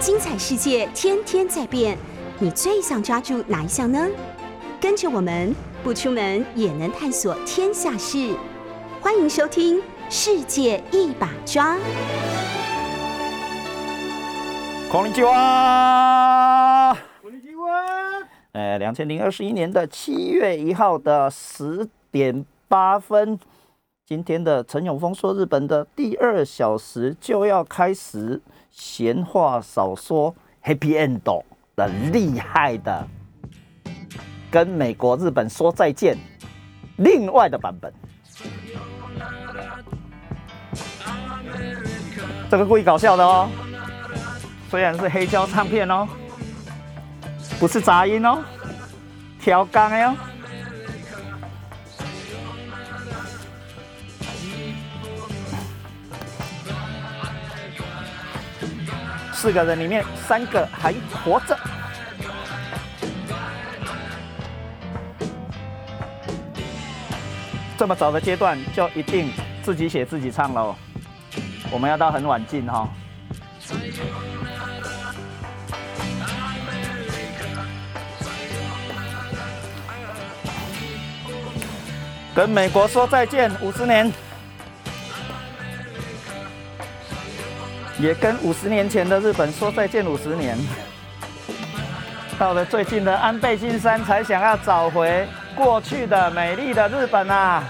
精彩世界天天在变，你最想抓住哪一项呢？跟着我们不出门也能探索天下事，欢迎收听《世界一把抓》。こんにちは。呃，两千零二十一年的七月一号的十点八分，今天的陈永峰说日本的第二小时就要开始。 闲话少说，Happy End 的厉害的，跟美国、日本说再见，另外的版本。这个故意搞笑的哦，虽然是黑胶唱片哦，不是杂音哦，调钢哟。四个人里面，三个还活着。这么早的阶段，就一定自己写自己唱喽。我们要到很晚进哈。跟美国说再见，五十年。也跟五十年前的日本说再见五十年，到了最近的安倍晋三才想要找回过去的美丽的日本啊！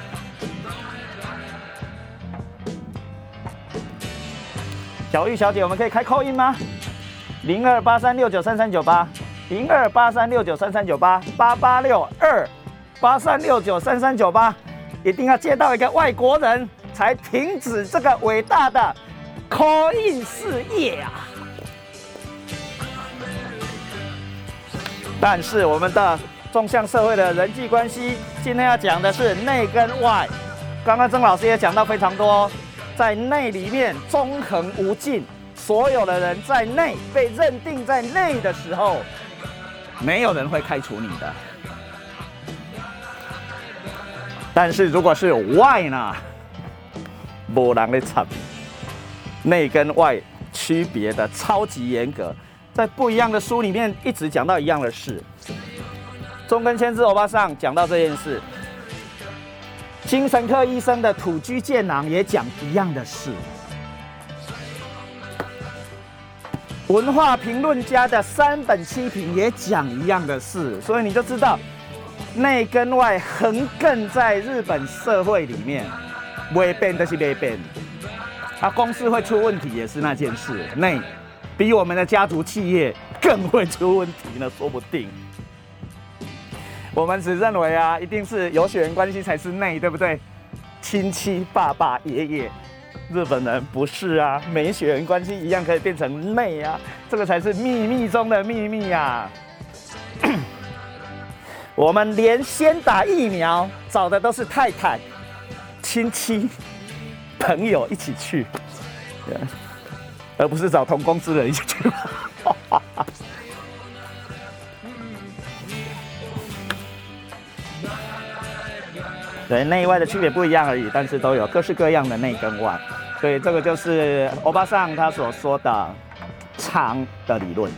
小玉小姐，我们可以开扣音吗？零二八三六九三三九八，零二八三六九三三九八，八八六二八三六九三三九八，一定要接到一个外国人才停止这个伟大的。科印事业啊！但是我们的纵向社会的人际关系，今天要讲的是内跟外。刚刚曾老师也讲到非常多，在内里面纵横无尽，所有的人在内被认定在内的时候，没有人会开除你的。但是如果是外呢，无人来插。内跟外区别的超级严格，在不一样的书里面一直讲到一样的事。中根千之欧巴上讲到这件事，精神科医生的土居健郎也讲一样的事，文化评论家的三本七品也讲一样的事，所以你就知道内跟外横亘在日本社会里面，未变都是未变。他公司会出问题也是那件事，内比我们的家族企业更会出问题呢，说不定。我们只认为啊，一定是有血缘关系才是内，对不对？亲戚、爸爸、爷爷，日本人不是啊，没血缘关系一样可以变成内啊，这个才是秘密中的秘密呀。我们连先打疫苗找的都是太太、亲戚。朋友一起去，而不是找同公司的人一起去。对，内外的区别不一样而已，但是都有各式各样的内跟外。所以这个就是欧巴桑他所说的场的理论，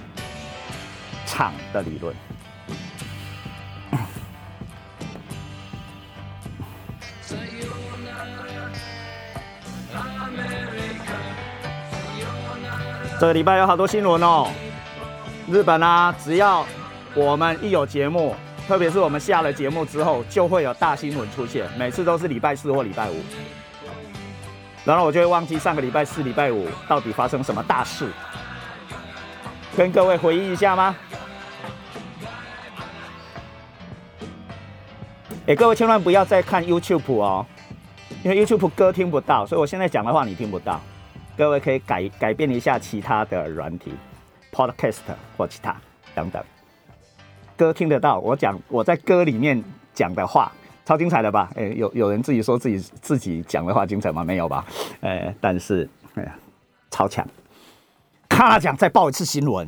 场的理论。这个礼拜有好多新闻哦。日本啊，只要我们一有节目，特别是我们下了节目之后，就会有大新闻出现。每次都是礼拜四或礼拜五，然后我就会忘记上个礼拜四、礼拜五到底发生什么大事，跟各位回忆一下吗？哎，各位千万不要再看 YouTube 哦，因为 YouTube 歌听不到，所以我现在讲的话你听不到。各位可以改改变一下其他的软体，Podcast 或其他等等，歌听得到。我讲我在歌里面讲的话，超精彩的吧？哎，有有人自己说自己自己讲的话精彩吗？没有吧？哎，但是哎呀，超强！咔讲再报一次新闻。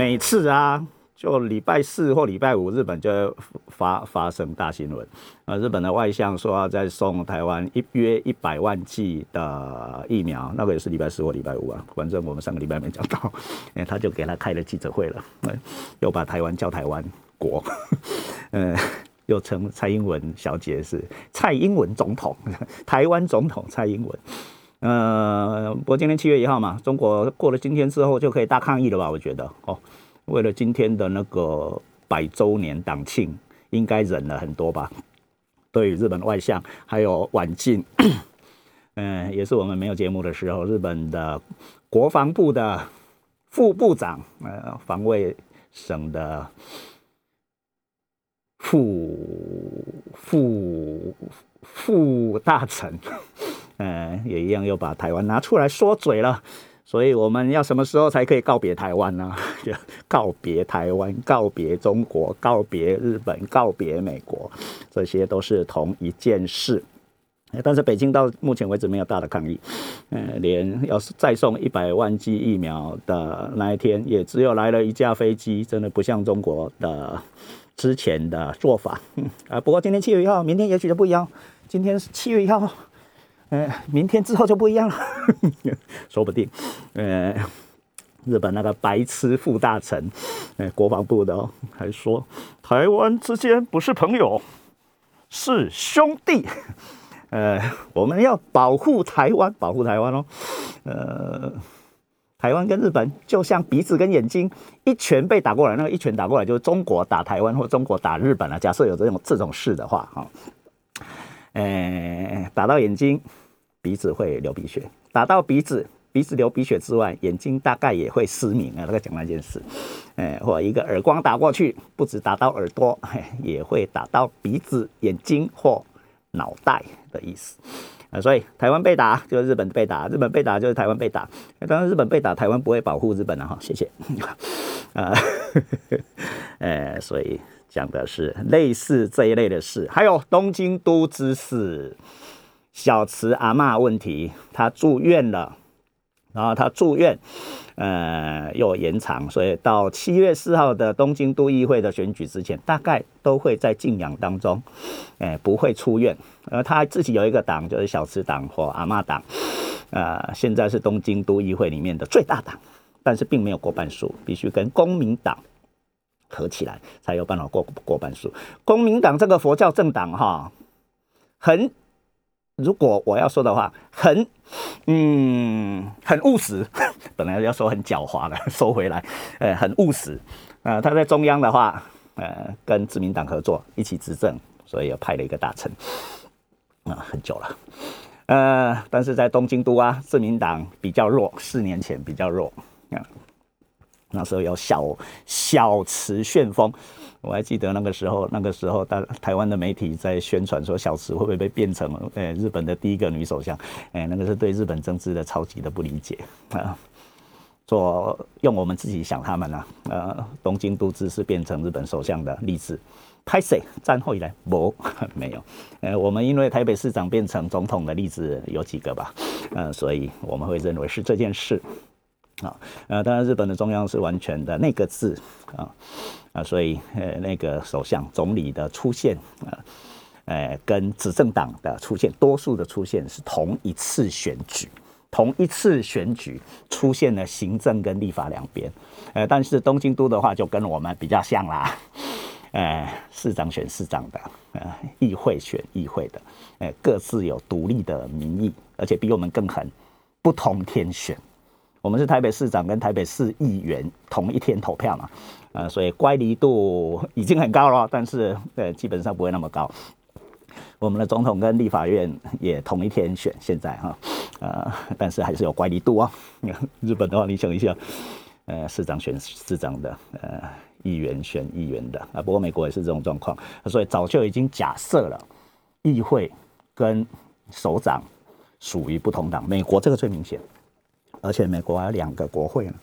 每次啊，就礼拜四或礼拜五，日本就发发生大新闻。呃，日本的外相说要再送台湾一约一百万剂的疫苗，那个也是礼拜四或礼拜五啊。反正我们上个礼拜没讲到，哎，他就给他开了记者会了，又把台湾叫台湾国，呃，又称蔡英文小姐是蔡英文总统，台湾总统蔡英文。呃，不过今天七月一号嘛，中国过了今天之后就可以大抗议了吧？我觉得哦。为了今天的那个百周年党庆，应该忍了很多吧？对于日本外相还有晚进，嗯，也是我们没有节目的时候，日本的国防部的副部长，呃，防卫省的副副副大臣，嗯，也一样又把台湾拿出来说嘴了。所以我们要什么时候才可以告别台湾呢？告别台湾，告别中国，告别日本，告别美国，这些都是同一件事。但是北京到目前为止没有大的抗议，嗯，连要是再送一百万剂疫苗的那一天，也只有来了一架飞机，真的不像中国的之前的做法。啊，不过今天七月一号，明天也许就不一样。今天是七月一号。呃，明天之后就不一样了，说不定。呃，日本那个白痴副大臣，呃，国防部的哦，还说台湾之间不是朋友，是兄弟。呃，我们要保护台湾，保护台湾哦。呃，台湾跟日本就像鼻子跟眼睛，一拳被打过来，那个一拳打过来就是中国打台湾或中国打日本了。假设有这种这种事的话，哈，呃，打到眼睛。鼻子会流鼻血，打到鼻子，鼻子流鼻血之外，眼睛大概也会失明啊。那个讲那件事，哎，或一个耳光打过去，不止打到耳朵，也会打到鼻子、眼睛或脑袋的意思啊。所以台湾被打就是日本被打，日本被打就是台湾被打。当然日本被打，台湾不会保护日本的哈。谢谢 啊，呃，所以讲的是类似这一类的事，还有东京都知事。小池阿妈问题，他住院了，然后他住院，呃，又延长，所以到七月四号的东京都议会的选举之前，大概都会在静养当中，哎，不会出院。而他自己有一个党，就是小池党或阿妈党，呃，现在是东京都议会里面的最大党，但是并没有过半数，必须跟公民党合起来才有办法过过半数。公民党这个佛教政党，哈，很。如果我要说的话，很，嗯，很务实。本来要说很狡猾的，收回来，呃，很务实。呃，他在中央的话，呃，跟自民党合作，一起执政，所以又派了一个大臣。啊，很久了。呃，但是在东京都啊，自民党比较弱，四年前比较弱。啊，那时候有小小池旋风。我还记得那个时候，那个时候，大台湾的媒体在宣传说，小池会不会被变成呃日本的第一个女首相？诶，那个是对日本政治的超级的不理解啊！做用我们自己想他们啊，呃，东京都知事变成日本首相的例子，拍谁？战后以来不 没有。呃，我们因为台北市长变成总统的例子有几个吧？呃，所以我们会认为是这件事啊。呃，当然日本的中央是完全的那个字啊。啊，所以呃，那个首相、总理的出现啊，呃，跟执政党的出现，多数的出现是同一次选举，同一次选举出现了行政跟立法两边，呃，但是东京都的话就跟我们比较像啦，呃，市长选市长的，呃，议会选议会的，呃，各自有独立的民意，而且比我们更狠，不同天选，我们是台北市长跟台北市议员同一天投票嘛。呃，所以乖离度已经很高了，但是呃，基本上不会那么高。我们的总统跟立法院也同一天选，现在哈，呃，但是还是有乖离度啊。日本的话，你想一下，呃，市长选市长的，呃，议员选议员的啊。不过美国也是这种状况，所以早就已经假设了，议会跟首长属于不同党。美国这个最明显，而且美国还有两个国会呢。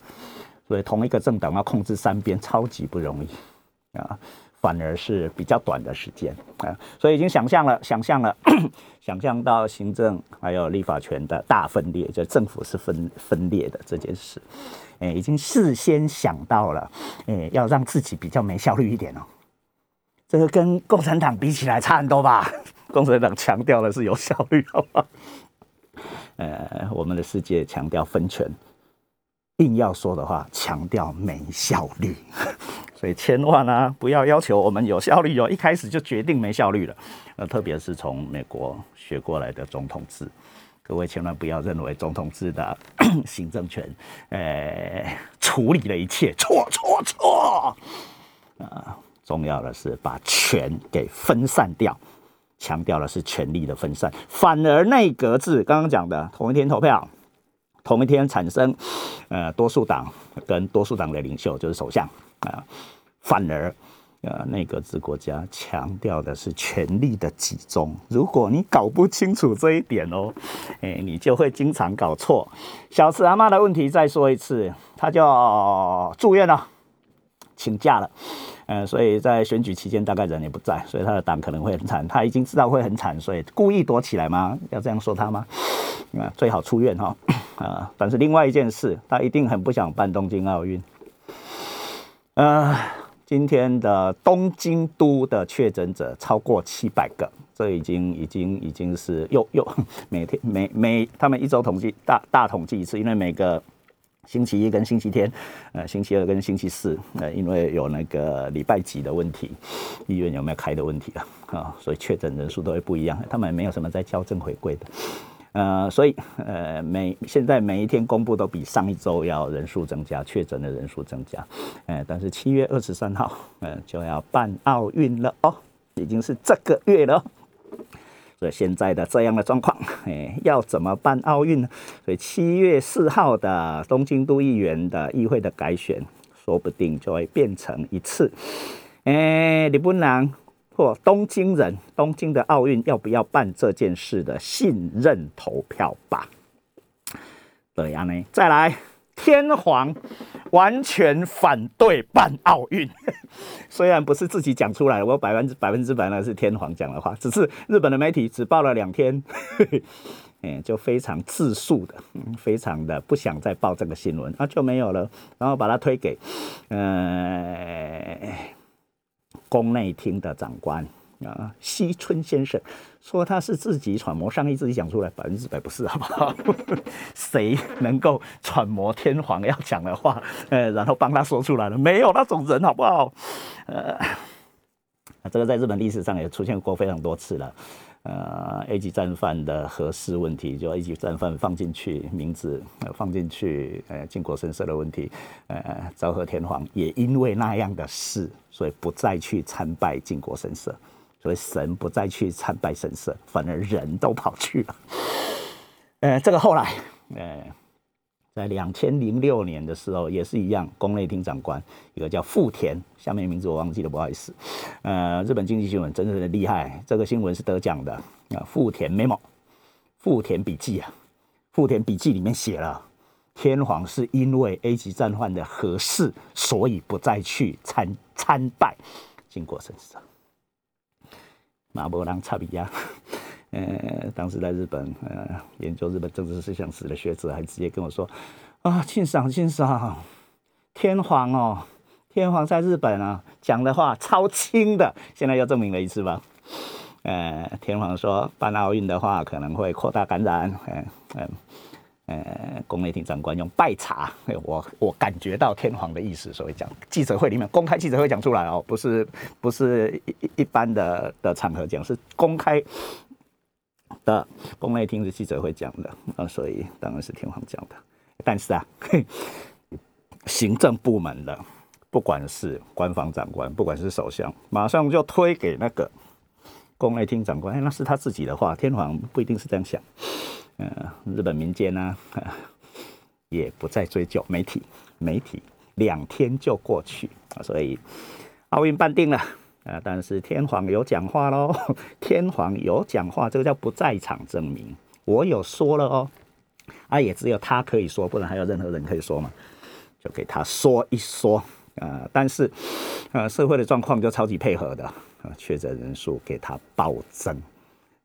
所以同一个政党要控制三边超级不容易啊！反而是比较短的时间啊，所以已经想象了，想象了，想象到行政还有立法权的大分裂，就政府是分分裂的这件事，哎，已经事先想到了，哎，要让自己比较没效率一点哦。这个跟共产党比起来差很多吧？共产党强调的是有效率，好不好？呃，我们的世界强调分权，硬要说的话，强调没效率。所以千万啊，不要要求我们有效率哦，一开始就决定没效率了。呃，特别是从美国学过来的总统制，各位千万不要认为总统制的 行政权，呃，处理了一切，错错错。啊，重要的是把权给分散掉，强调的是权力的分散，反而内阁制刚刚讲的同一天投票，同一天产生，呃，多数党跟多数党的领袖就是首相。啊，反而，呃，内阁制国家强调的是权力的集中。如果你搞不清楚这一点哦，哎，你就会经常搞错。小慈阿妈的问题再说一次，他就住院了，请假了。呃，所以在选举期间大概人也不在，所以他的党可能会很惨。他已经知道会很惨，所以故意躲起来吗？要这样说他吗？啊，最好出院哈。啊，但是另外一件事，他一定很不想办东京奥运。呃，今天的东京都的确诊者超过七百个，这已经已经已经是又又 每天每每他们一周统计大大统计一次，因为每个星期一跟星期天，呃，星期二跟星期四，呃，因为有那个礼拜几的问题，医院有没有开的问题啊，啊，所以确诊人数都会不一样，他们没有什么在校正回归的。呃，所以呃，每现在每一天公布都比上一周要人数增加，确诊的人数增加，呃，但是七月二十三号，呃，就要办奥运了哦，已经是这个月了，所以现在的这样的状况，哎，要怎么办奥运呢？所以七月四号的东京都议员的议会的改选，说不定就会变成一次，哎，你不能。或东京人，东京的奥运要不要办这件事的信任投票吧？对呀呢，再来，天皇完全反对办奥运，虽然不是自己讲出来，我百分之百分之百呢是天皇讲的话，只是日本的媒体只报了两天，哎，就非常自述的，非常的不想再报这个新闻，那就没有了，然后把它推给，呃。宫内厅的长官。啊，西村先生说他是自己揣摩上意，自己讲出来，百分之百不是，好不好？谁能够揣摩天皇要讲的话，呃，然后帮他说出来了？没有那种人，好不好？呃，这个在日本历史上也出现过非常多次了。呃，A 级战犯的核试问题，就 A 级战犯放进去名字，放进去，呃，靖国神社的问题，呃，昭和天皇也因为那样的事，所以不再去参拜靖国神社，所以神不再去参拜神社，反而人都跑去了。呃，这个后来，呃。在两千零六年的时候，也是一样，宫内厅长官一个叫富田，下面名字我忘记了，不好意思。呃，日本经济新闻真的厉害，这个新闻是得奖的啊。富田 memo，富田笔记啊，富田笔记里面写了，天皇是因为 A 级战犯的合适，所以不再去参参拜靖国神社。马伯朗查比亚。呃，当时在日本，呃，研究日本政治思想史的学者还直接跟我说：“啊，庆赏庆赏，天皇哦，天皇在日本啊讲的话超轻的，现在又证明了一次吧？呃，天皇说办奥运的话可能会扩大感染，嗯嗯呃，呃宫内厅长官用拜茶，我我感觉到天皇的意思，所以讲记者会里面公开记者会讲出来哦，不是不是一一般的的场合讲，是公开。”的宫内厅是记者会讲的啊，所以当然是天皇讲的。但是啊，行政部门的，不管是官方长官，不管是首相，马上就推给那个宫内厅长官。那是他自己的话，天皇不一定是这样想。呃，日本民间呢，也不再追究。媒体，媒体两天就过去，所以奥运办定了。啊！但是天皇有讲话喽，天皇有讲话，这个叫不在场证明。我有说了哦，啊，也只有他可以说，不然还有任何人可以说吗？就给他说一说啊，但是呃社会的状况就超级配合的啊，确诊人数给他暴增，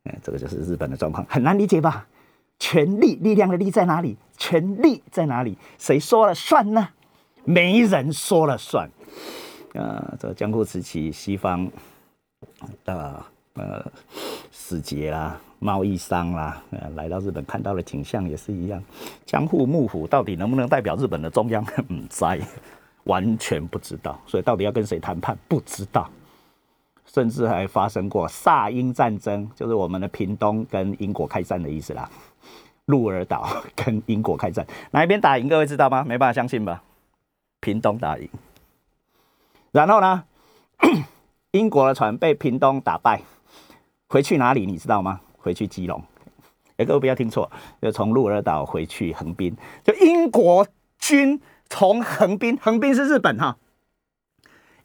哎，这个就是日本的状况，很难理解吧？权力力量的力在哪里？权力在哪里？谁说了算呢？没人说了算。啊，这江户时期西方的呃使节啦、贸易商啦，呃来到日本看到的景象也是一样。江户幕府到底能不能代表日本的中央？嗯，在完全不知道。所以到底要跟谁谈判？不知道。甚至还发生过萨英战争，就是我们的屏东跟英国开战的意思啦。鹿儿岛跟英国开战，哪一边打赢？各位知道吗？没办法相信吧？屏东打赢。然后呢？英国的船被屏东打败，回去哪里？你知道吗？回去基隆。哎，各位不要听错，就从鹿儿岛回去横滨。就英国军从横滨，横滨是日本哈。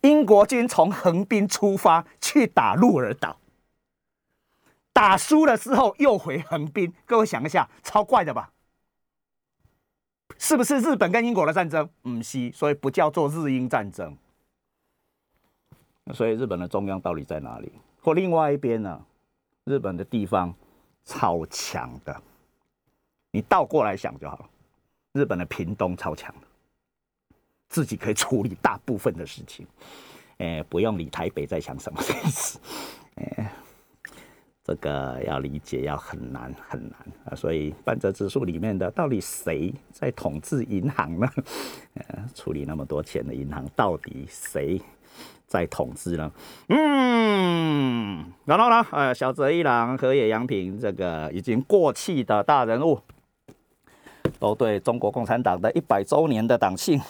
英国军从横滨出发去打鹿儿岛。打输了之后又回横滨，各位想一下，超怪的吧？是不是日本跟英国的战争？唔是，所以不叫做日英战争。所以日本的中央到底在哪里？或另外一边呢？日本的地方超强的，你倒过来想就好了。日本的屏东超强的，自己可以处理大部分的事情，哎，不用理台北在想什么意思，哎。这个要理解要很难很难啊，所以半泽指数里面的到底谁在统治银行呢？呃，处理那么多钱的银行，到底谁在统治呢？嗯，然后呢？呃，小泽一郎、河野洋平这个已经过气的大人物，都对中国共产党的一百周年的党庆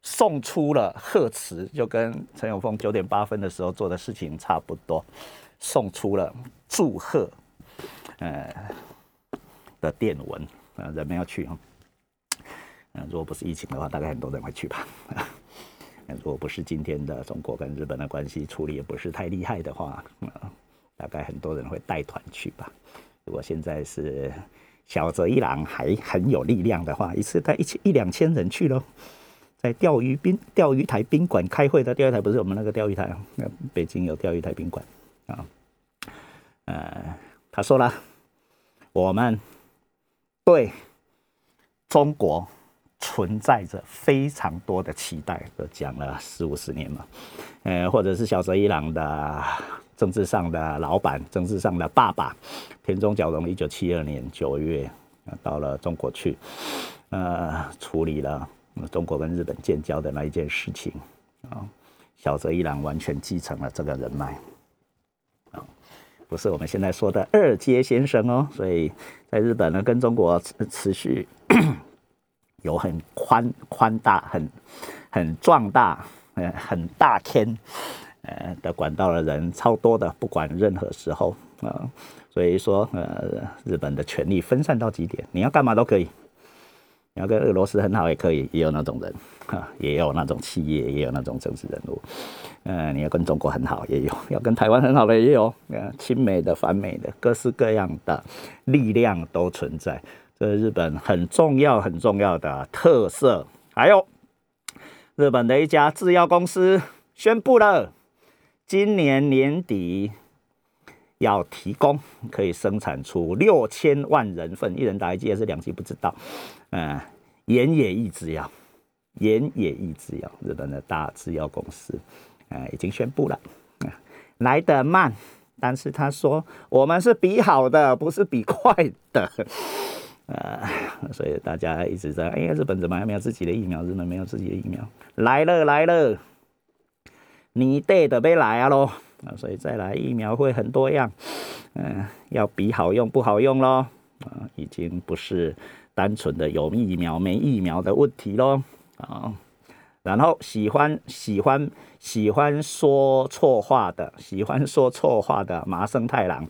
送出了贺词，就跟陈永峰九点八分的时候做的事情差不多。送出了祝贺，呃的电文，呃，人们要去哈。嗯，如果不是疫情的话，大概很多人会去吧。如果不是今天的中国跟日本的关系处理也不是太厉害的话，大概很多人会带团去吧。如果现在是小泽一郎还很有力量的话，一次带一千一两千人去喽。在钓鱼宾钓鱼台宾馆开会的钓鱼台不是我们那个钓鱼台啊？北京有钓鱼台宾馆。啊，呃，他说了，我们对中国存在着非常多的期待，都讲了四五十年嘛，呃，或者是小泽一郎的政治上的老板，政治上的爸爸田中角荣，一九七二年九月到了中国去，呃，处理了中国跟日本建交的那一件事情。啊，小泽一郎完全继承了这个人脉。不是我们现在说的二阶先生哦，所以在日本呢，跟中国持持续 有很宽宽大、很很壮大、呃很大天呃的管道的人超多的，不管任何时候啊，所以说呃日本的权力分散到极点，你要干嘛都可以。你要跟俄罗斯很好也可以，也有那种人，哈，也有那种企业，也有那种政治人物。嗯，你要跟中国很好也有，要跟台湾很好的也有，呃，亲美的、反美的，各式各样的力量都存在。这是日本很重要、很重要的特色。还有，日本的一家制药公司宣布了，今年年底。要提供可以生产出六千万人份，一人打一剂还是两剂不知道。嗯，盐野义制药，盐野义制药，日本的大制药公司，呃，已经宣布了，来得慢，但是他说我们是比好的，不是比快的。呃，所以大家一直在，哎呀，日本怎么还没有自己的疫苗？日本没有自己的疫苗，来了来了，你得的被来啊喽。啊，所以再来疫苗会很多样，嗯，要比好用不好用咯，啊，已经不是单纯的有疫苗没疫苗的问题咯。啊，然后喜欢喜欢喜欢说错话的，喜欢说错话的麻生太郎，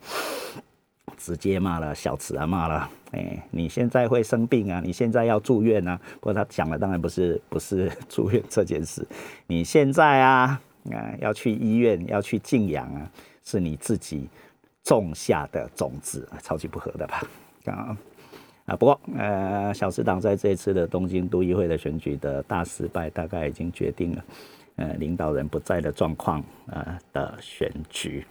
直接骂了小池啊，骂了，哎，你现在会生病啊，你现在要住院啊，不过他讲的当然不是不是住院这件事，你现在啊。啊，要去医院，要去静养啊，是你自己种下的种子，超级不合的吧？啊，啊。不过，呃，小时党在这一次的东京都议会的选举的大失败，大概已经决定了，呃，领导人不在的状况啊的选举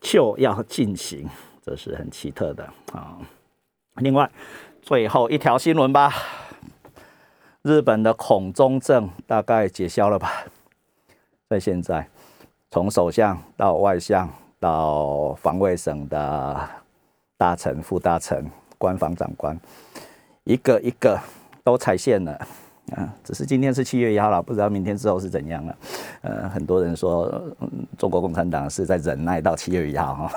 就要进行，这是很奇特的啊。另外，最后一条新闻吧，日本的恐中症大概解消了吧？在现在，从首相到外相。到防卫省的大臣、副大臣、官方长官，一个一个都踩线了啊！只是今天是七月一号了，不知道明天之后是怎样了。呃，很多人说，中国共产党是在忍耐到七月一号哈，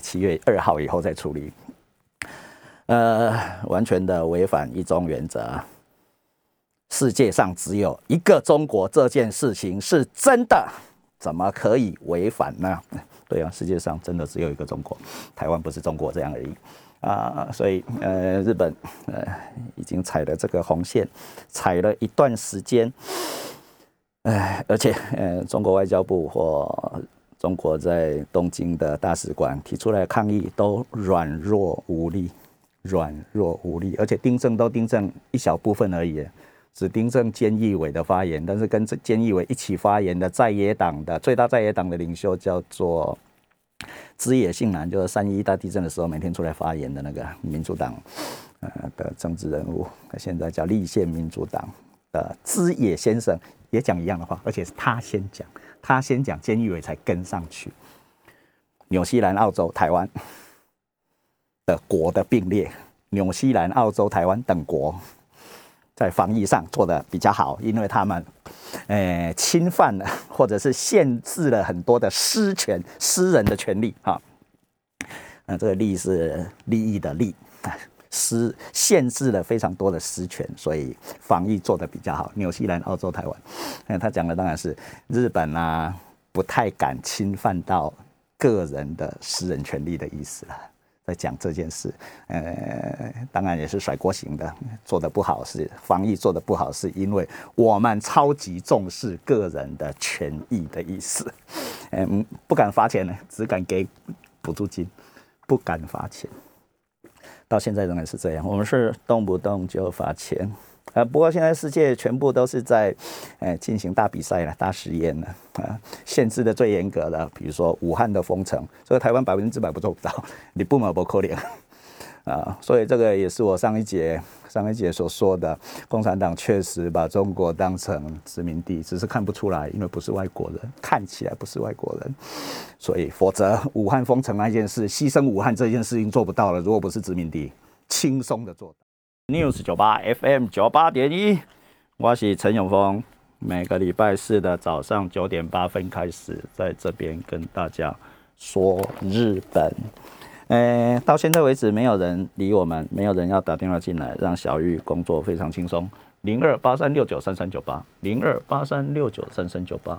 七月二号以后再处理。呃，完全的违反一中原则。世界上只有一个中国，这件事情是真的，怎么可以违反呢？对啊，世界上真的只有一个中国，台湾不是中国这样而已啊！所以呃，日本呃已经踩了这个红线，踩了一段时间，哎，而且呃，中国外交部或中国在东京的大使馆提出来抗议，都软弱无力，软弱无力，而且订正都订正一小部分而已。只盯正菅义伟的发言，但是跟菅义伟一起发言的在野党的最大在野党的领袖叫做枝野信男，就是三一大地震的时候每天出来发言的那个民主党呃的政治人物，现在叫立宪民主党的枝野先生也讲一样的话，而且是他先讲，他先讲，菅义伟才跟上去。纽西兰、澳洲、台湾的国的并列，纽西兰、澳洲、台湾等国。在防疫上做的比较好，因为他们，诶，侵犯了 或者是限制了很多的私权、私人的权利啊。那这个利是利益的利，私限制了非常多的私权，所以防疫做的比较好。纽西兰、澳洲、台湾，那他讲的当然是日本啊，不太敢侵犯到个人的私人权利的意思了。在讲这件事，呃，当然也是甩锅型的，做的不好是防疫做的不好，是因为我们超级重视个人的权益的意思，嗯，不敢发钱呢，只敢给补助金，不敢发钱，到现在仍然是这样，我们是动不动就发钱。呃，不过现在世界全部都是在，呃，进行大比赛了、大实验了啊，限制的最严格的，比如说武汉的封城，这个台湾百分之百不做不到，你不买不可怜啊，所以这个也是我上一节上一节所说的，共产党确实把中国当成殖民地，只是看不出来，因为不是外国人，看起来不是外国人，所以否则武汉封城那件事，牺牲武汉这件事情做不到了，如果不是殖民地，轻松的做到。News 九八 FM 九八点一，我是陈永峰。每个礼拜四的早上九点八分开始，在这边跟大家说日本。呃，到现在为止，没有人理我们，没有人要打电话进来，让小玉工作非常轻松。零二八三六九三三九八，零二八三六九三三九八。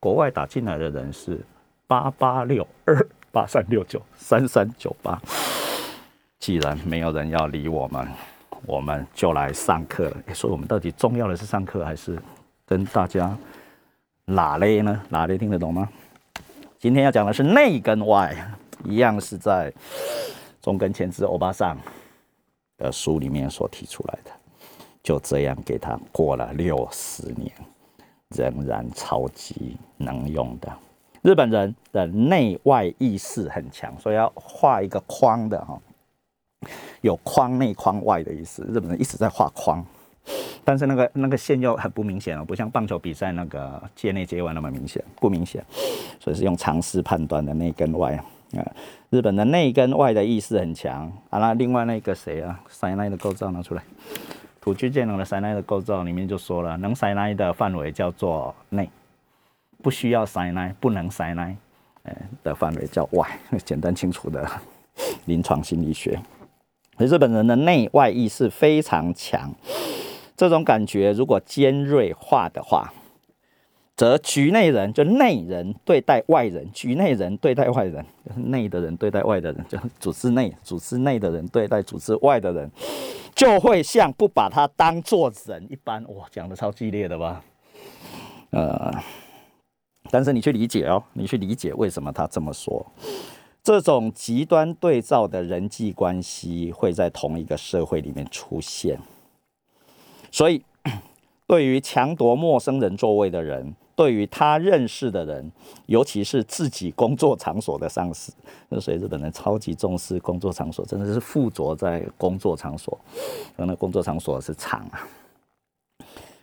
国外打进来的人是八八六二八三六九三三九八。既然没有人要理我们。我们就来上课了。所以，我们到底重要的是上课，还是跟大家拉嘞呢？拉嘞听得懂吗？今天要讲的是内跟外，一样是在中根前之欧巴桑的书里面所提出来的。就这样给他过了六十年，仍然超级能用的。日本人的内外意识很强，所以要画一个框的哈。有框内框外的意思，日本人一直在画框，但是那个那个线又很不明显哦，不像棒球比赛那个界内界外那么明显，不明显，所以是用常识判断的内跟外啊。日本的内跟外的意思很强啊。那另外那个谁啊，塞奈的构造拿出来，土居建龙的塞奈的构造里面就说了，能塞奈的范围叫做内，不需要塞奈，不能塞奈，呃的范围叫外，简单清楚的 临床心理学。日本人的内外意识非常强，这种感觉如果尖锐化的话，则局内人就内人对待外人，局内人对待外人，内的人对待外的人，就组织内组织内的人对待组织外的人，就会像不把他当做人一般。哇，讲的超激烈的吧？呃，但是你去理解哦，你去理解为什么他这么说。这种极端对照的人际关系会在同一个社会里面出现，所以 对于强夺陌生人座位的人，对于他认识的人，尤其是自己工作场所的上司，那所以日本人超级重视工作场所，真的是附着在工作场所，那工作场所是厂啊。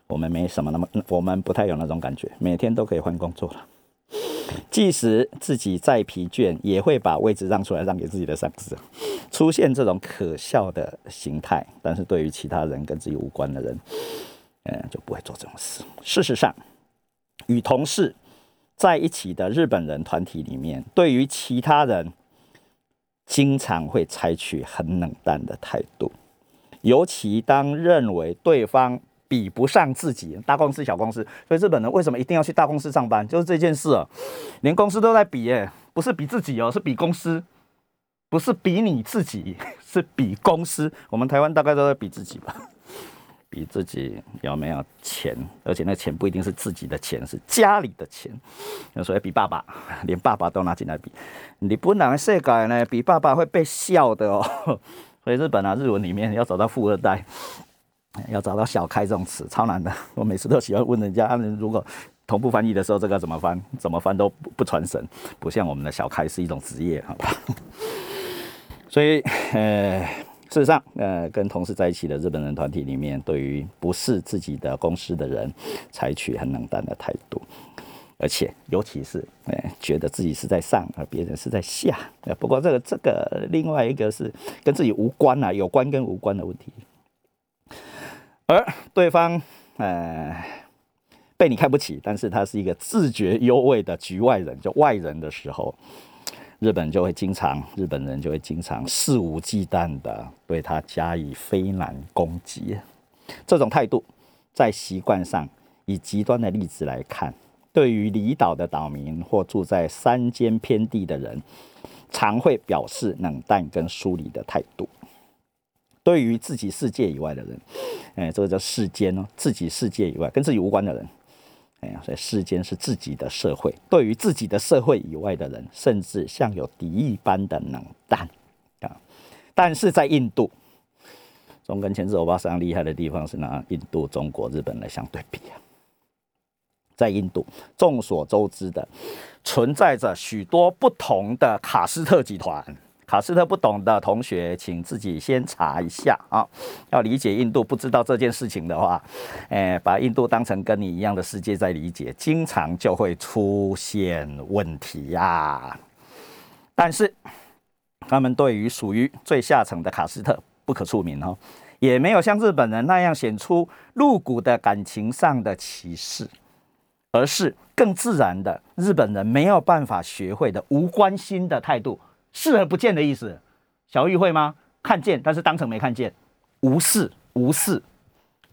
我们没什么那么，我们不太有那种感觉，每天都可以换工作了。即使自己再疲倦，也会把位置让出来，让给自己的上司。出现这种可笑的形态，但是对于其他人跟自己无关的人，嗯，就不会做这种事。事实上，与同事在一起的日本人团体里面，对于其他人，经常会采取很冷淡的态度，尤其当认为对方。比不上自己，大公司、小公司，所以日本人为什么一定要去大公司上班？就是这件事啊，连公司都在比，耶，不是比自己哦，是比公司，不是比你自己，是比公司。我们台湾大概都在比自己吧，比自己有没有钱，而且那钱不一定是自己的钱，是家里的钱。所以比爸爸，连爸爸都拿进来比，你不能世界呢，比爸爸会被笑的哦。所以日本啊，日文里面要找到富二代。要找到“小开”这种词超难的，我每次都喜欢问人家，如果同步翻译的时候，这个怎么翻？怎么翻都不不传神，不像我们的“小开”是一种职业，好吧？所以，呃，事实上，呃，跟同事在一起的日本人团体里面，对于不是自己的公司的人，采取很冷淡的态度，而且尤其是，呃，觉得自己是在上，而别人是在下。呃，不过这个这个另外一个是跟自己无关啊，有关跟无关的问题。而对方，呃，被你看不起，但是他是一个自觉优位的局外人，就外人的时候，日本就会经常，日本人就会经常肆无忌惮的对他加以非难攻击。这种态度，在习惯上，以极端的例子来看，对于离岛的岛民或住在山间偏地的人，常会表示冷淡跟疏离的态度。对于自己世界以外的人，哎，这个叫世间哦，自己世界以外跟自己无关的人，哎呀，所以世间是自己的社会。对于自己的社会以外的人，甚至像有敌意般的冷淡啊。但是在印度，中跟前日欧巴桑厉害的地方是拿印度、中国、日本来相对比啊。在印度，众所周知的，存在着许多不同的卡斯特集团。卡斯特不懂的同学，请自己先查一下啊！要理解印度，不知道这件事情的话，哎，把印度当成跟你一样的世界在理解，经常就会出现问题呀。但是，他们对于属于最下层的卡斯特不可触名哦，也没有像日本人那样显出露骨的感情上的歧视，而是更自然的日本人没有办法学会的无关心的态度。视而不见的意思，小玉会吗？看见，但是当成没看见，无视，无视。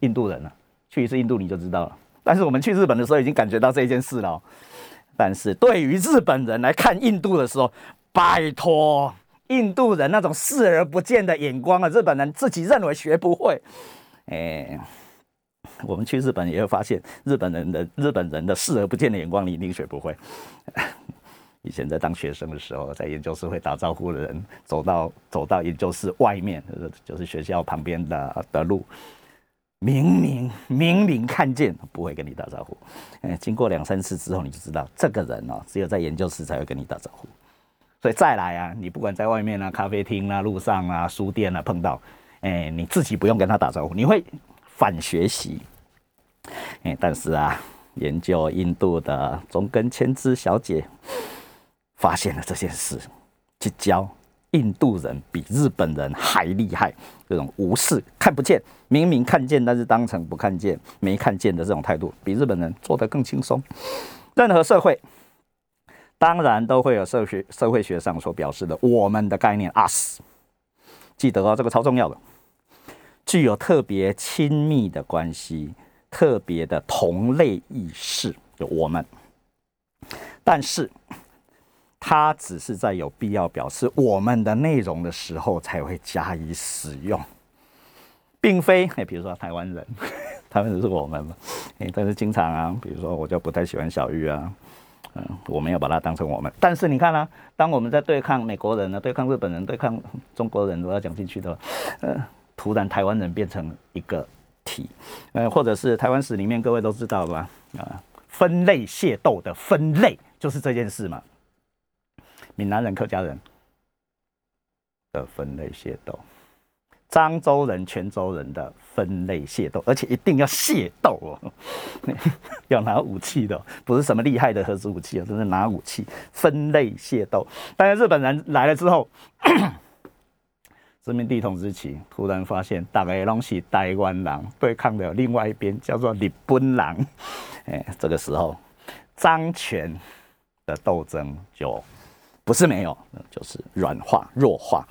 印度人啊，去一次印度你就知道了。但是我们去日本的时候已经感觉到这件事了。但是对于日本人来看印度的时候，拜托，印度人那种视而不见的眼光啊，日本人自己认为学不会。哎，我们去日本也会发现，日本人的日本人的视而不见的眼光，你一定学不会。以前在当学生的时候，在研究室会打招呼的人，走到走到研究室外面，就是学校旁边的的路，明明明明看见，不会跟你打招呼。嗯，经过两三次之后，你就知道这个人哦，只有在研究室才会跟你打招呼。所以再来啊，你不管在外面啊、咖啡厅啊、路上啊、书店啊碰到，哎，你自己不用跟他打招呼，你会反学习。哎，但是啊，研究印度的中根千枝小姐。发现了这件事，去教印度人比日本人还厉害，这种无视、看不见，明明看见但是当成不看见、没看见的这种态度，比日本人做得更轻松。任何社会当然都会有社学、社会学上所表示的我们的概念 us，记得哦，这个超重要的，具有特别亲密的关系、特别的同类意识，就我们，但是。它只是在有必要表示我们的内容的时候才会加以使用，并非哎，比如说台湾人，台湾人是我们嘛，哎，但是经常啊，比如说我就不太喜欢小玉啊，嗯，我没有把它当成我们。但是你看啊，当我们在对抗美国人呢，对抗日本人，对抗中国人，我要讲进去的，呃，突然台湾人变成一个体，呃，或者是台湾史里面各位都知道吧？啊，分类械斗的分类就是这件事嘛。闽南人、客家人的分类械斗，漳州人、泉州人的分类械斗，而且一定要械斗哦，要拿武器的，不是什么厉害的核子武器啊，真是拿武器分类械斗。但是日本人来了之后，殖民地统治期，突然发现大概东西台湾人对抗的另外一边叫做日本人，哎，这个时候漳泉的斗争就。不是没有，就是软化、弱化。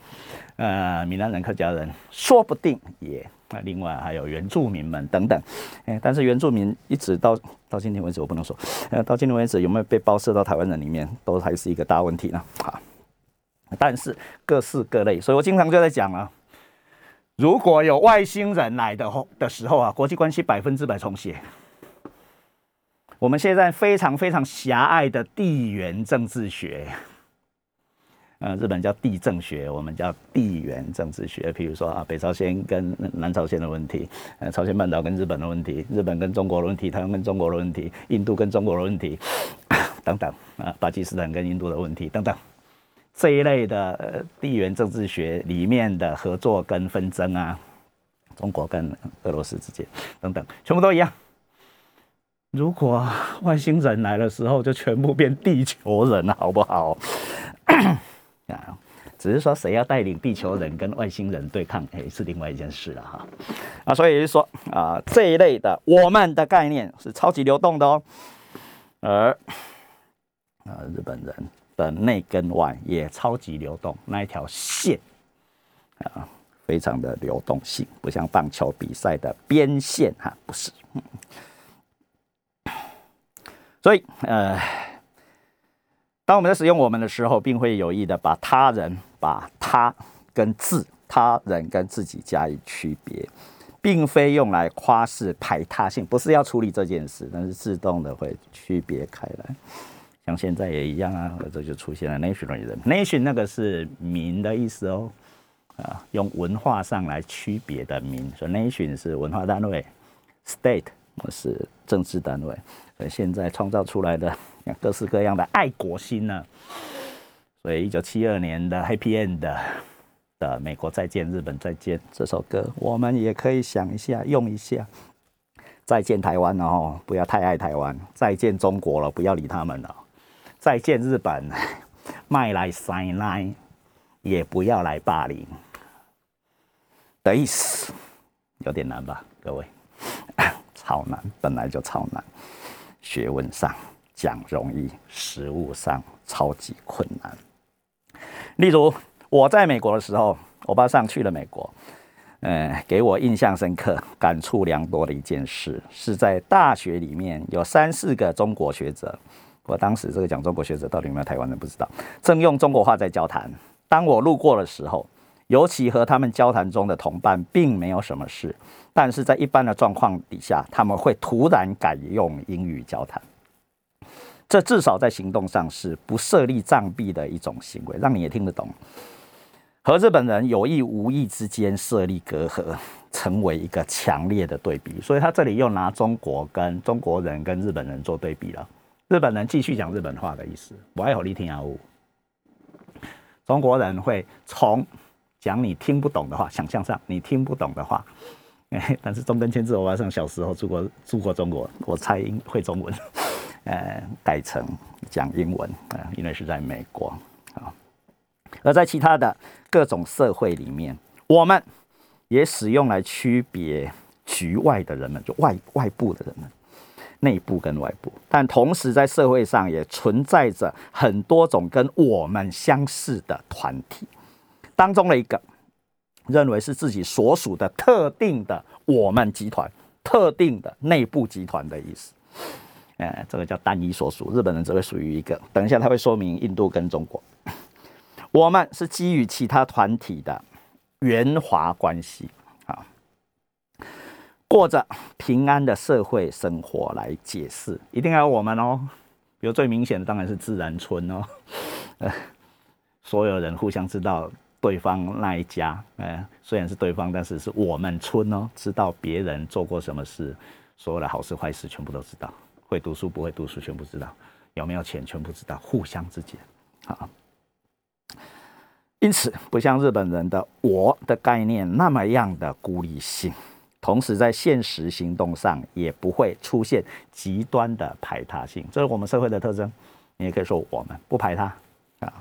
呃，闽南人、客家人说不定也。那另外还有原住民们等等。哎，但是原住民一直到到今天为止，我不能说。呃，到今天为止有没有被包射到台湾人里面，都还是一个大问题呢。好，但是各式各类，所以我经常就在讲啊，如果有外星人来的后的时候啊，国际关系百分之百重写。我们现在非常非常狭隘的地缘政治学。呃，日本叫地政学，我们叫地缘政治学。比如说啊，北朝鲜跟南朝鲜的问题，呃，朝鲜半岛跟日本的问题，日本跟中国的问题，台湾跟中国的问题，印度跟中国的问题，等等啊，巴基斯坦跟印度的问题等等，这一类的地缘政治学里面的合作跟纷争啊，中国跟俄罗斯之间等等，全部都一样。如果外星人来的时候，就全部变地球人了，好不好？啊，只是说谁要带领地球人跟外星人对抗，哎，是另外一件事了哈。啊，所以就说啊，这一类的我们的概念是超级流动的哦，而啊，日本人的内跟外也超级流动，那一条线啊，非常的流动性，不像棒球比赛的边线哈，不是。所以呃。当我们在使用“我们”的时候，并会有意的把他人、把他跟自他人跟自己加以区别，并非用来夸示排他性，不是要处理这件事，但是自动的会区别开来。像现在也一样啊，这就出现了 national 人 nation 那个是民的意思哦，啊，用文化上来区别的民，所以 nation 是文化单位，state 我是政治单位，所以现在创造出来的。各式各样的爱国心呢，所以一九七二年的《Happy End》的《美国再见，日本再见》这首歌，我们也可以想一下，用一下。再见台湾哦，不要太爱台湾；再见中国了，不要理他们了；再见日本，卖来塞来，也不要来霸凌。的意思有点难吧，各位？超难，本来就超难，学问上。讲容易，实物上超级困难。例如，我在美国的时候，我爸上去了美国，呃，给我印象深刻、感触良多的一件事，是在大学里面有三四个中国学者。我当时这个讲中国学者到底有没有台湾人不知道，正用中国话在交谈。当我路过的时候，尤其和他们交谈中的同伴并没有什么事，但是在一般的状况底下，他们会突然改用英语交谈。这至少在行动上是不设立障壁的一种行为，让你也听得懂。和日本人有意无意之间设立隔阂，成为一个强烈的对比。所以他这里又拿中国跟中国人跟日本人做对比了。日本人继续讲日本话的意思，我爱好你听啊呜。中国人会从讲你听不懂的话，想象上你听不懂的话，但是中根签字，我上小时候住过住过中国，我猜应会中文。呃，改成讲英文啊，因为是在美国啊。而在其他的各种社会里面，我们也使用来区别局外的人们，就外外部的人们，内部跟外部。但同时在社会上也存在着很多种跟我们相似的团体，当中的一个认为是自己所属的特定的我们集团、特定的内部集团的意思。哎，这个叫单一所属，日本人只会属于一个。等一下他会说明印度跟中国，我们是基于其他团体的圆滑关系啊，过着平安的社会生活来解释，一定要我们哦。比如最明显的当然是自然村哦，呃，所有人互相知道对方那一家，呃，虽然是对方，但是是我们村哦，知道别人做过什么事，所有的好事坏事全部都知道，会读书不会读书全部知道，有没有钱全部知道，互相之间，好。因此，不像日本人的“我”的概念那么样的孤立性，同时在现实行动上也不会出现极端的排他性，这是我们社会的特征。你也可以说我们不排他啊。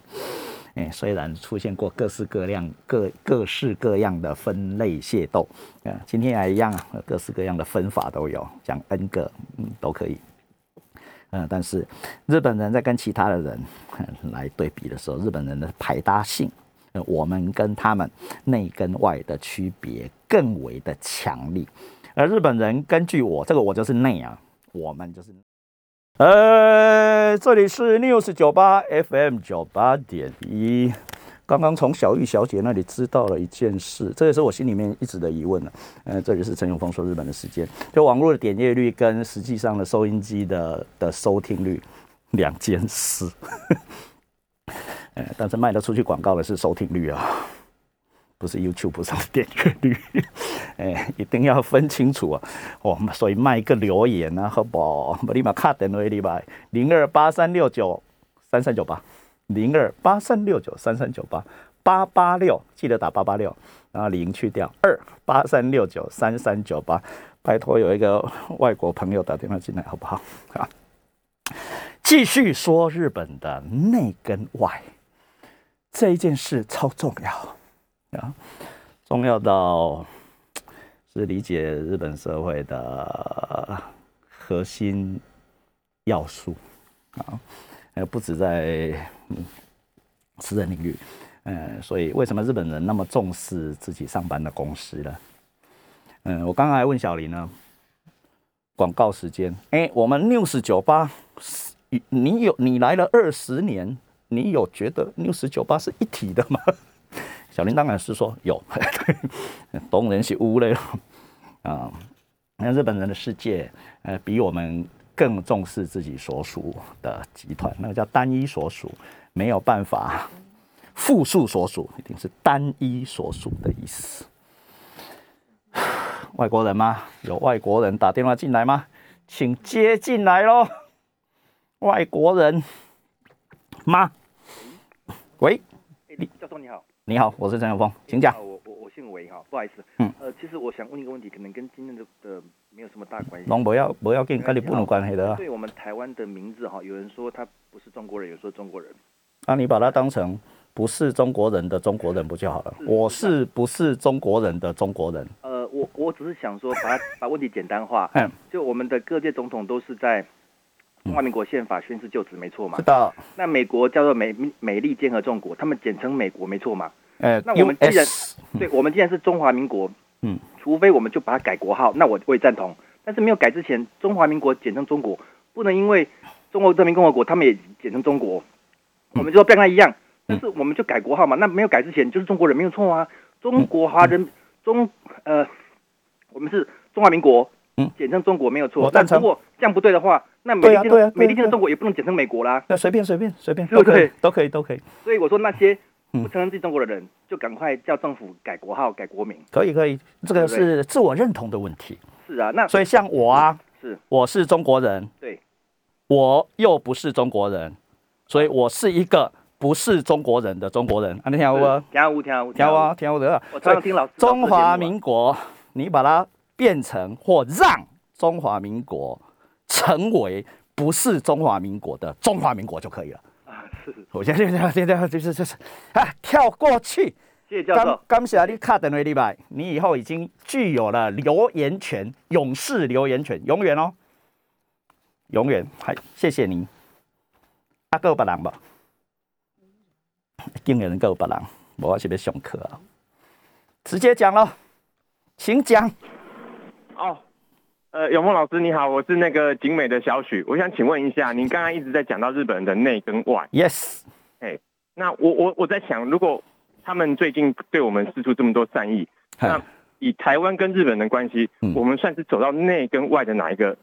哎，虽然出现过各式各样、各各式各样的分类械斗啊，今天也一样啊，各式各样的分法都有，讲 N 个嗯都可以。嗯，但是日本人在跟其他的人 来对比的时候，日本人的排他性。我们跟他们内跟外的区别更为的强烈，而日本人根据我这个我就是内啊，我们就是，呃，这里是 News 九八 FM 九八点一，刚刚从小玉小姐那里知道了一件事，这也是我心里面一直的疑问了。呃，这里是陈永峰说日本的时间，就网络的点阅率跟实际上的收音机的的收听率两件事。但是卖得出去广告的是收听率啊，不是 YouTube 上的点阅率。哎，一定要分清楚啊！哦，所以卖一个留言啊，好不好？立马卡电话里吧，零二八三六九三三九八，零二八三六九三三九八，八八六记得打八八六，然后零去掉。二八三六九三三九八，拜托有一个外国朋友打电话进来好不好？啊，继续说日本的内跟外。这一件事超重要。啊，重要到是理解日本社会的核心要素。啊，呃，不止在私人领域，嗯，所以为什么日本人那么重视自己上班的公司呢？嗯，我刚刚还问小林呢，广告时间，哎，我们 news 酒吧，你有你来了二十年。你有觉得六十九八是一体的吗？小林当然是说有，东人是乌嘞啊。那日本人的世界，呃，比我们更重视自己所属的集团，那个叫单一所属，没有办法复数所属，一定是单一所属的意思。外国人吗？有外国人打电话进来吗？请接进来喽，外国人。吗？喂，李教授你好，你好，我是陈永峰，请讲。我我我姓韦哈，不好意思。嗯。呃，其实我想问一个问题，可能跟今天的的没有什么大关系。龙不要不要跟跟你不能关系的。对我们台湾的名字哈，有人说他不是中国人，有人说中国人。那你把它当成不是中国人的中国人不就好了？我是不是中国人的中国人？呃，我我只是想说，把 把问题简单化。嗯。就我们的各界总统都是在。中华民国宪法宣誓就职没错嘛？知道。那美国叫做美美利坚合众国，他们简称美国没错嘛？呃，那我们既然对，我们既然是中华民国，嗯，除非我们就把它改国号，那我我也赞同。但是没有改之前，中华民国简称中国，不能因为中国人民共和国他们也简称中国，我们就跟他一样。但是我们就改国号嘛？那没有改之前就是中国人没有错啊。中国华人中呃，我们是中华民国。嗯，简称中国没有错，但如果这样不对的话，那美利坚美利坚的中国也不能简称美国啦。那随便随便随便都可以都可以都可以。所以我说那些不承认自己中国的人，就赶快叫政府改国号改国名。可以可以，这个是自我认同的问题。是啊，那所以像我啊，是我是中国人，对，我又不是中国人，所以我是一个不是中国人的中国人。啊，你听我不？听我听我听我听我的。我常常听老师。中华民国，你把它。变成或让中华民国成为不是中华民国的中华民国就可以了我现在现在就是就是啊，跳过去。谢谢教授。感谢你卡等位礼拜，你以后已经具有了留言权，勇士留言权，永远哦，永远。还谢谢您。阿够别人吧，竟然够别人，我是要上课啊，直接讲了，请讲。哦，呃，永峰老师你好，我是那个景美的小许，我想请问一下，您刚刚一直在讲到日本人的内跟外，yes，哎，那我我我在想，如果他们最近对我们施出这么多善意，那以台湾跟日本的关系，我们算是走到内跟外的哪一个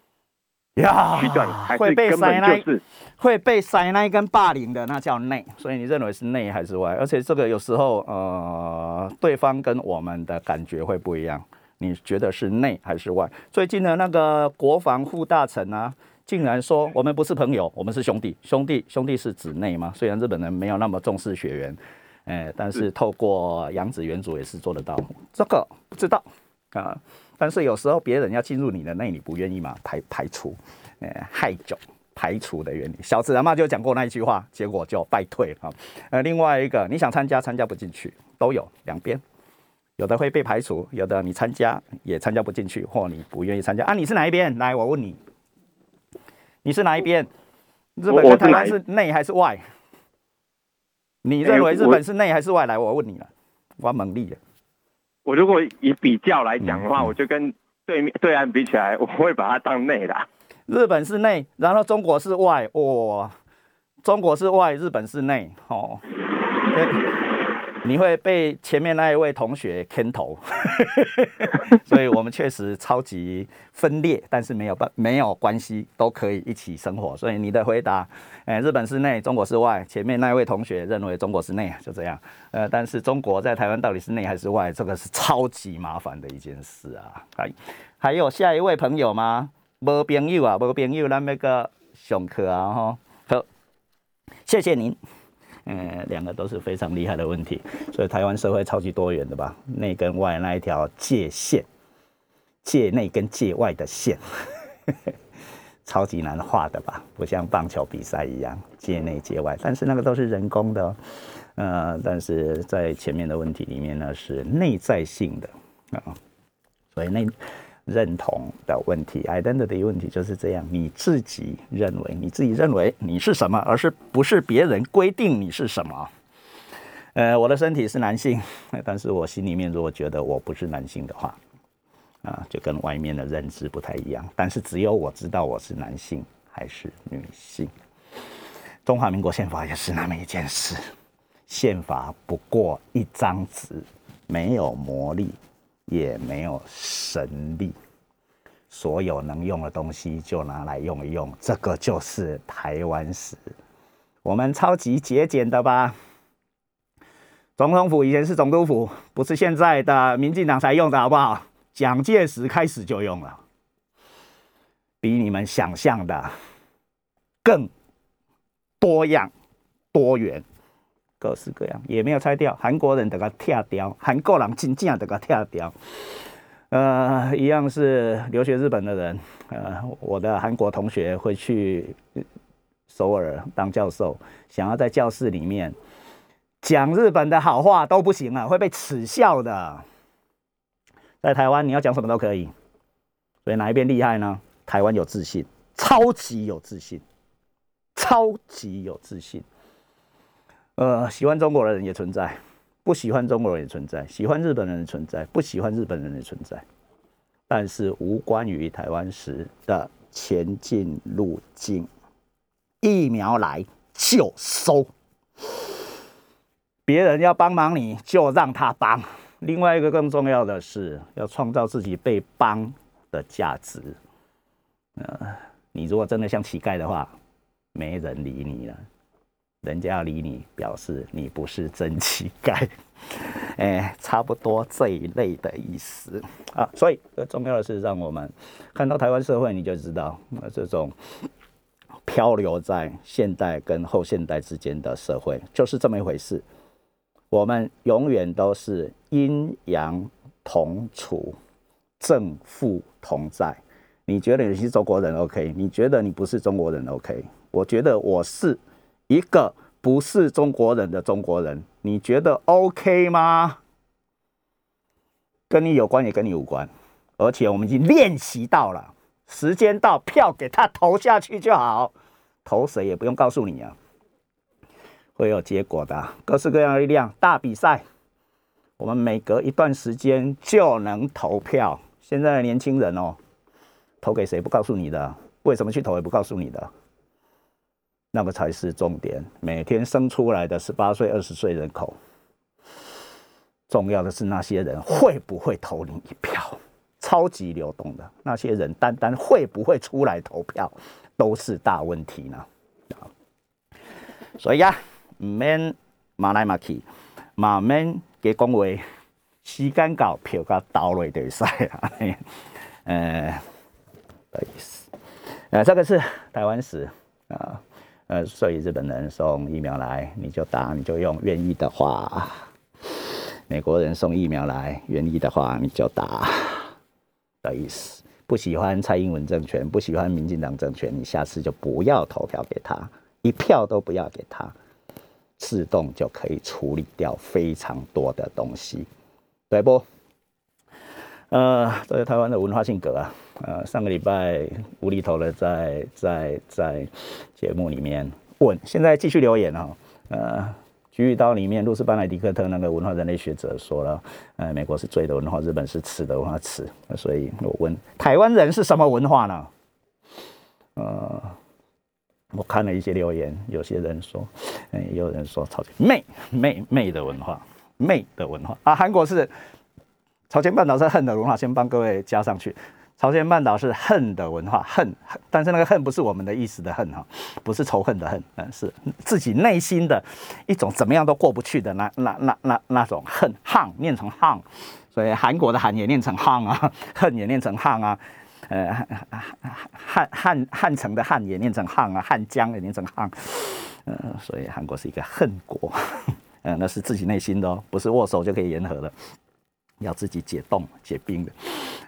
呀，区段还是根本就是会被塞那跟霸凌的，那叫内。所以你认为是内还是外？而且这个有时候呃，对方跟我们的感觉会不一样。你觉得是内还是外？最近的那个国防副大臣啊，竟然说我们不是朋友，我们是兄弟。兄弟兄弟是指内吗？虽然日本人没有那么重视血缘，哎，但是透过养子原主也是做得到。这个不知道啊。但是有时候别人要进入你的内，你不愿意嘛？排排除，呃，害种排除的原理。小子人嘛就讲过那一句话，结果就败退了。呃，另外一个你想参加参加不进去，都有两边，有的会被排除，有的你参加也参加不进去，或你不愿意参加啊？你是哪一边？来，我问你，你是哪一边？日本跟台湾是内还是外？你认为日本是内还是外？来，我问你了，我猛力的。我如果以比较来讲的话，我就跟对面对岸比起来，我会把它当内的。日本是内，然后中国是外，哦，中国是外，日本是内，哦。你会被前面那一位同学牵头，所以我们确实超级分裂，但是没有办没有关系，都可以一起生活。所以你的回答，哎，日本是内，中国是外。前面那一位同学认为中国是内，就这样。呃，但是中国在台湾到底是内还是外，这个是超级麻烦的一件事啊。还还有下一位朋友吗？没朋友啊，没朋友，那那个上课啊，哈，好，谢谢您。嗯，两个都是非常厉害的问题，所以台湾社会超级多元的吧？内跟外那一条界线，界内跟界外的线，超级难画的吧？不像棒球比赛一样界内界外，但是那个都是人工的，呃，但是在前面的问题里面呢是内在性的啊，所以那。认同的问题，identity 问题就是这样。你自己认为，你自己认为你是什么，而是不是别人规定你是什么？呃，我的身体是男性，但是我心里面如果觉得我不是男性的话，啊，就跟外面的认知不太一样。但是只有我知道我是男性还是女性。中华民国宪法也是那么一件事，宪法不过一张纸，没有魔力。也没有神力，所有能用的东西就拿来用一用，这个就是台湾史。我们超级节俭的吧？总统府以前是总督府，不是现在的民进党才用的，好不好？蒋介石开始就用了，比你们想象的更多样、多元。各式各样也没有拆掉，韩国人得个跳掉，韩国人真正得个跳掉。呃，一样是留学日本的人，呃，我的韩国同学会去首尔当教授，想要在教室里面讲日本的好话都不行啊，会被耻笑的。在台湾你要讲什么都可以，所以哪一边厉害呢？台湾有自信，超级有自信，超级有自信。呃，喜欢中国的人也存在，不喜欢中国人也存在，喜欢日本人的存在，不喜欢日本人的存在，但是无关于台湾时的前进路径。疫苗来就收，别人要帮忙你就让他帮。另外一个更重要的是，要创造自己被帮的价值。呃，你如果真的像乞丐的话，没人理你了。人家要理你，表示你不是真乞丐，哎，差不多这一类的意思啊。所以，重要的是让我们看到台湾社会，你就知道，那这种漂流在现代跟后现代之间的社会，就是这么一回事。我们永远都是阴阳同处，正负同在。你觉得你是中国人，OK？你觉得你不是中国人，OK？我觉得我是。一个不是中国人的中国人，你觉得 OK 吗？跟你有关也跟你无关，而且我们已经练习到了，时间到，票给他投下去就好，投谁也不用告诉你啊，会有结果的，各式各样的力量，大比赛，我们每隔一段时间就能投票。现在的年轻人哦，投给谁不告诉你的，为什么去投也不告诉你的。那个才是重点。每天生出来的十八岁、二十岁人口，重要的是那些人会不会投你一票，超级流动的那些人，单单会不会出来投票，都是大问题呢。所以啊，唔免马来马去，嘛免给讲话，时间到票甲倒落就使啊。呃，不好意思，呃，这个是台湾史啊。呃，呃所以日本人送疫苗来，你就打，你就用，愿意的话；美国人送疫苗来，愿意的话，你就打的意思。不喜欢蔡英文政权，不喜欢民进党政权，你下次就不要投票给他，一票都不要给他，自动就可以处理掉非常多的东西，对不？呃，这是台湾的文化性格啊。呃，上个礼拜无厘头的在在在节目里面问，现在继续留言啊。呃，《菊与刀》里面，露丝班莱迪克特那个文化人类学者说了，呃，美国是罪的文化，日本是耻的文化，耻。所以我问台湾人是什么文化呢？呃，我看了一些留言，有些人说，嗯，有人说超级媚媚媚的文化，媚的文化啊，韩国是朝鲜半岛是恨的文化，先帮各位加上去。朝鲜半岛是恨的文化，恨，但是那个恨不是我们的意思的恨哈，不是仇恨的恨，嗯，是自己内心的一种怎么样都过不去的那那那那那种恨，汉念成汉，所以韩国的韩也念成汉啊，恨也念成汉啊，呃，汉汉汉城的汉也念成汉啊，汉江也念成汉，嗯，所以韩国是一个恨国，嗯，那是自己内心的哦，不是握手就可以言和的。要自己解冻解冰的，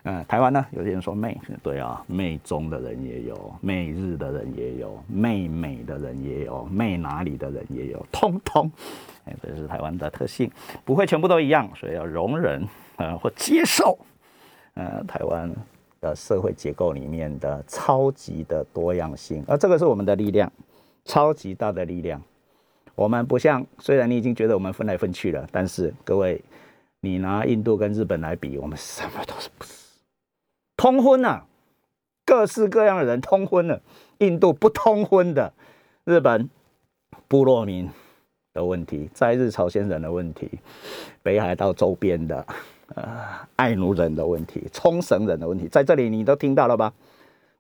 嗯，台湾呢，有些人说媚，对啊，媚中的人也有，媚日的人也有，媚美的人也有，媚哪里的人也有，通通，哎，这是台湾的特性，不会全部都一样，所以要容忍，呃，或接受，呃，台湾的社会结构里面的超级的多样性，而这个是我们的力量，超级大的力量，我们不像，虽然你已经觉得我们分来分去了，但是各位。你拿印度跟日本来比，我们什么都是不是通婚啊？各式各样的人通婚了，印度不通婚的，日本部落民的问题，在日朝鲜人的问题，北海道周边的呃爱奴人的问题，冲绳人的问题，在这里你都听到了吧？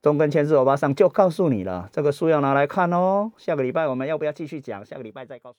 中根千字欧巴桑就告诉你了，这个书要拿来看哦。下个礼拜我们要不要继续讲？下个礼拜再告诉。